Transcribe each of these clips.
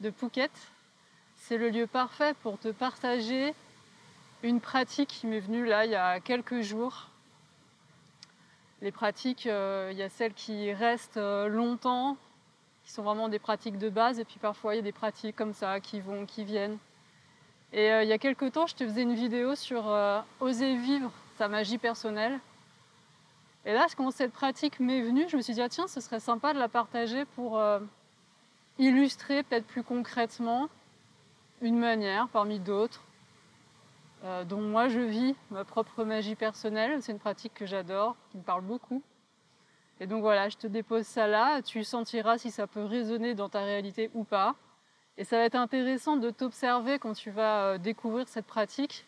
de Phuket, c'est le lieu parfait pour te partager une pratique qui m'est venue là il y a quelques jours. Les pratiques, euh, il y a celles qui restent euh, longtemps, qui sont vraiment des pratiques de base, et puis parfois il y a des pratiques comme ça qui vont, qui viennent. Et euh, il y a quelques temps, je te faisais une vidéo sur oser vivre sa magie personnelle. Et là, quand cette pratique m'est venue, je me suis dit, ah, tiens, ce serait sympa de la partager pour illustrer peut-être plus concrètement une manière parmi d'autres euh, dont moi je vis ma propre magie personnelle. C'est une pratique que j'adore, qui me parle beaucoup. Et donc voilà, je te dépose ça là, tu sentiras si ça peut résonner dans ta réalité ou pas. Et ça va être intéressant de t'observer quand tu vas euh, découvrir cette pratique,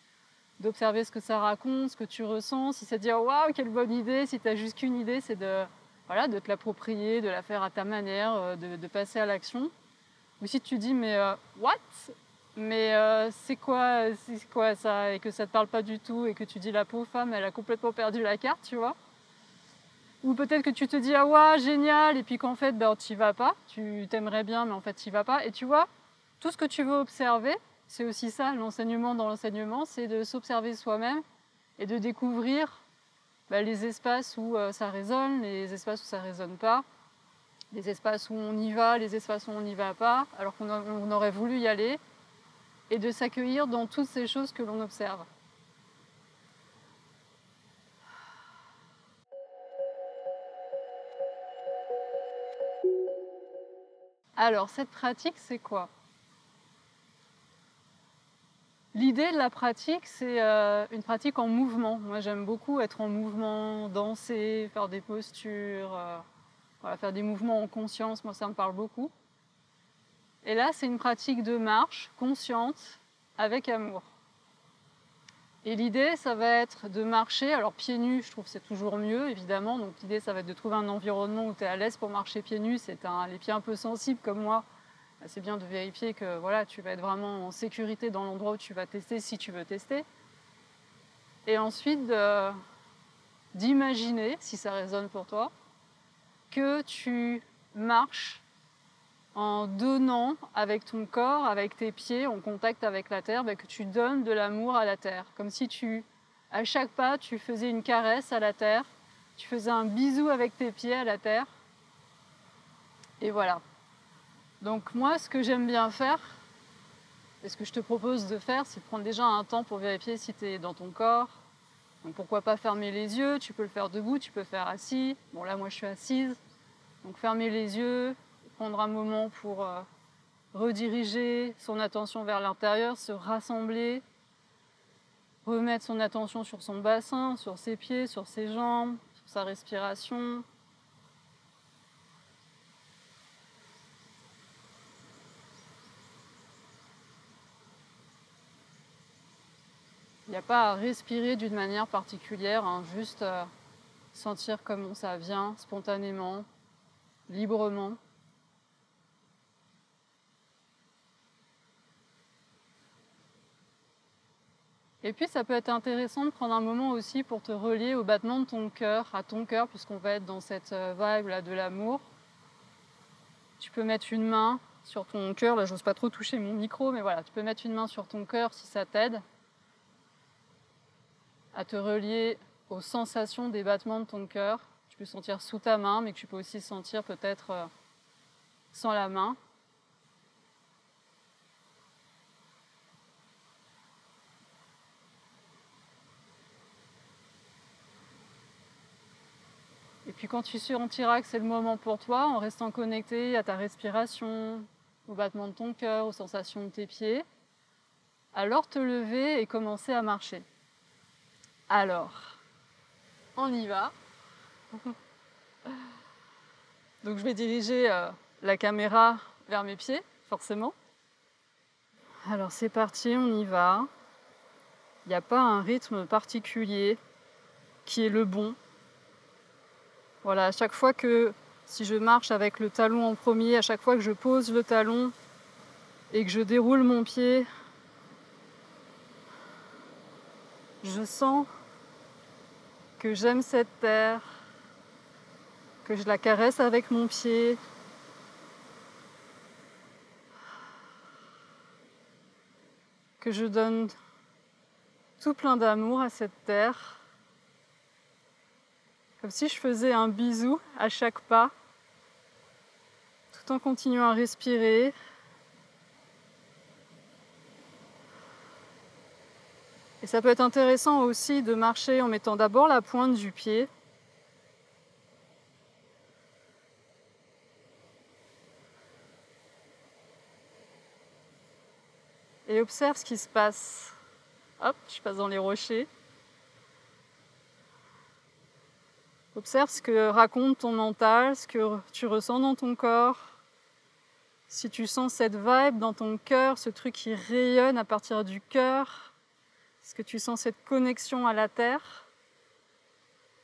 d'observer ce que ça raconte, ce que tu ressens, si ça te dit waouh, quelle bonne idée, si tu as juste qu'une idée, c'est de voilà, de te l'approprier, de la faire à ta manière, euh, de, passer à l'action. Ou si tu dis mais euh, what? Mais euh, c'est quoi, c'est quoi ça? Et que ça te parle pas du tout et que tu dis la pauvre femme, elle a complètement perdu la carte, tu vois? Ou peut-être que tu te dis ah ouais génial et puis qu'en fait ben n'y vas pas, tu t'aimerais bien mais en fait tu vas pas. Et tu vois, tout ce que tu veux observer, c'est aussi ça l'enseignement dans l'enseignement, c'est de s'observer soi-même et de découvrir bah, les espaces où euh, ça résonne, les espaces où ça résonne pas, les espaces où on y va, les espaces où on n'y va pas, alors qu'on aurait voulu y aller, et de s'accueillir dans toutes ces choses que l'on observe. Alors, cette pratique, c'est quoi? L'idée de la pratique, c'est euh, une pratique en mouvement. Moi, j'aime beaucoup être en mouvement, danser, faire des postures, euh, faire des mouvements en conscience. Moi, ça me parle beaucoup. Et là, c'est une pratique de marche consciente avec amour. Et l'idée, ça va être de marcher. Alors, pieds nus, je trouve que c'est toujours mieux, évidemment. Donc, l'idée, ça va être de trouver un environnement où tu es à l'aise pour marcher pieds nus. C'est les pieds un peu sensibles comme moi c'est bien de vérifier que voilà, tu vas être vraiment en sécurité dans l'endroit où tu vas tester si tu veux tester. Et ensuite, d'imaginer, si ça résonne pour toi, que tu marches en donnant avec ton corps, avec tes pieds, en contact avec la terre, bah, que tu donnes de l'amour à la terre. Comme si tu, à chaque pas, tu faisais une caresse à la terre, tu faisais un bisou avec tes pieds à la terre. Et voilà. Donc moi, ce que j'aime bien faire, et ce que je te propose de faire, c'est de prendre déjà un temps pour vérifier si tu es dans ton corps. Donc pourquoi pas fermer les yeux Tu peux le faire debout, tu peux le faire assis. Bon là, moi, je suis assise. Donc fermer les yeux, prendre un moment pour euh, rediriger son attention vers l'intérieur, se rassembler, remettre son attention sur son bassin, sur ses pieds, sur ses jambes, sur sa respiration, Il n'y a pas à respirer d'une manière particulière, hein, juste euh, sentir comment ça vient spontanément, librement. Et puis ça peut être intéressant de prendre un moment aussi pour te relier au battement de ton cœur, à ton cœur, puisqu'on va être dans cette euh, vibe là de l'amour. Tu peux mettre une main sur ton cœur, là j'ose pas trop toucher mon micro, mais voilà, tu peux mettre une main sur ton cœur si ça t'aide à te relier aux sensations des battements de ton cœur. Tu peux sentir sous ta main, mais que tu peux aussi sentir peut-être euh, sans la main. Et puis quand tu sentiras que c'est le moment pour toi, en restant connecté à ta respiration, au battement de ton cœur, aux sensations de tes pieds, alors te lever et commencer à marcher. Alors, on y va. Donc je vais diriger euh, la caméra vers mes pieds, forcément. Alors c'est parti, on y va. Il n'y a pas un rythme particulier qui est le bon. Voilà, à chaque fois que si je marche avec le talon en premier, à chaque fois que je pose le talon et que je déroule mon pied, je sens que j'aime cette terre, que je la caresse avec mon pied, que je donne tout plein d'amour à cette terre, comme si je faisais un bisou à chaque pas, tout en continuant à respirer. Ça peut être intéressant aussi de marcher en mettant d'abord la pointe du pied et observe ce qui se passe. Hop, je passe dans les rochers. Observe ce que raconte ton mental, ce que tu ressens dans ton corps. Si tu sens cette vibe dans ton cœur, ce truc qui rayonne à partir du cœur, est-ce que tu sens cette connexion à la terre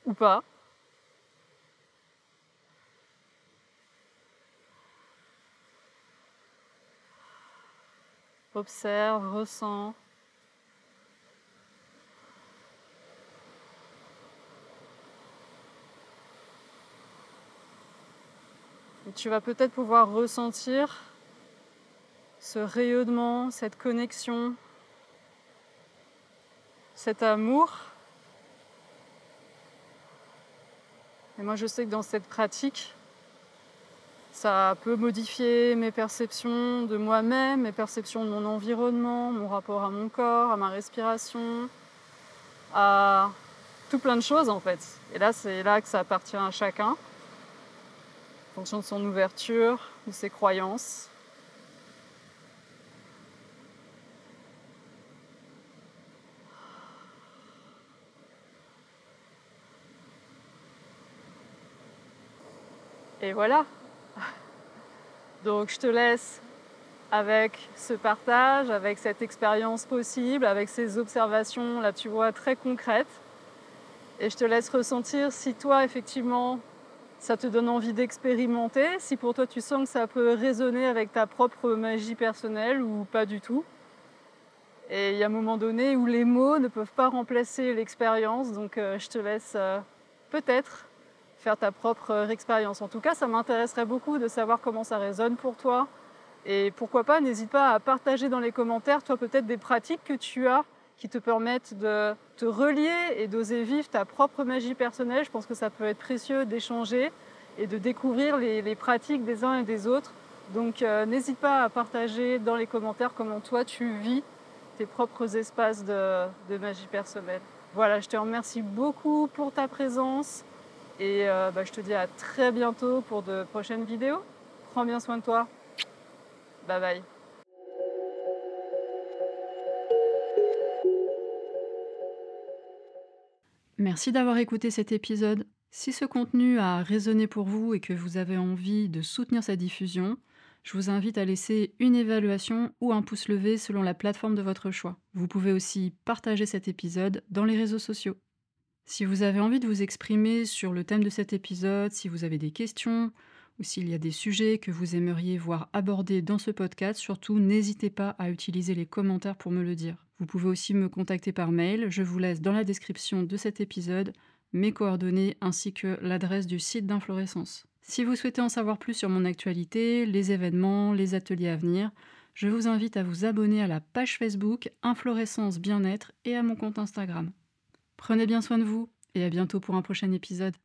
ou pas? Observe, ressens. Tu vas peut-être pouvoir ressentir ce rayonnement, cette connexion, cet amour. Et moi je sais que dans cette pratique, ça peut modifier mes perceptions de moi-même, mes perceptions de mon environnement, mon rapport à mon corps, à ma respiration, à tout plein de choses en fait. Et là, c'est là que ça appartient à chacun, en fonction de son ouverture, de ses croyances. Et voilà, donc je te laisse avec ce partage, avec cette expérience possible, avec ces observations, là tu vois, très concrètes. Et je te laisse ressentir si toi, effectivement, ça te donne envie d'expérimenter, si pour toi tu sens que ça peut résonner avec ta propre magie personnelle ou pas du tout. Et il y a un moment donné où les mots ne peuvent pas remplacer l'expérience, donc euh, je te laisse euh, peut-être ta propre euh, expérience. En tout cas, ça m'intéresserait beaucoup de savoir comment ça résonne pour toi. Et pourquoi pas, n'hésite pas à partager dans les commentaires, toi peut-être des pratiques que tu as qui te permettent de te relier et d'oser vivre ta propre magie personnelle. Je pense que ça peut être précieux d'échanger et de découvrir les, pratiques des uns et des autres. Donc euh, n'hésite pas à partager dans les commentaires comment toi tu vis tes propres espaces de magie personnelle. Voilà, je te remercie beaucoup pour ta présence. Et euh, bah, je te dis à très bientôt pour de prochaines vidéos. Prends bien soin de toi. Bye bye. Merci d'avoir écouté cet épisode. Si ce contenu a résonné pour vous et que vous avez envie de soutenir sa diffusion, je vous invite à laisser une évaluation ou un pouce levé selon la plateforme de votre choix. Vous pouvez aussi partager cet épisode dans les réseaux sociaux. Si vous avez envie de vous exprimer sur le thème de cet épisode, si vous avez des questions ou s'il y a des sujets que vous aimeriez voir abordés dans ce podcast, surtout n'hésitez pas à utiliser les commentaires pour me le dire. Vous pouvez aussi me contacter par mail, je vous laisse dans la description de cet épisode mes coordonnées ainsi que l'adresse du site d'Inflorescence. Si vous souhaitez en savoir plus sur mon actualité, les événements, les ateliers à venir, je vous invite à vous abonner à la page Facebook Inflorescence Bien-être et à mon compte Instagram. Prenez bien soin de vous et à bientôt pour un prochain épisode.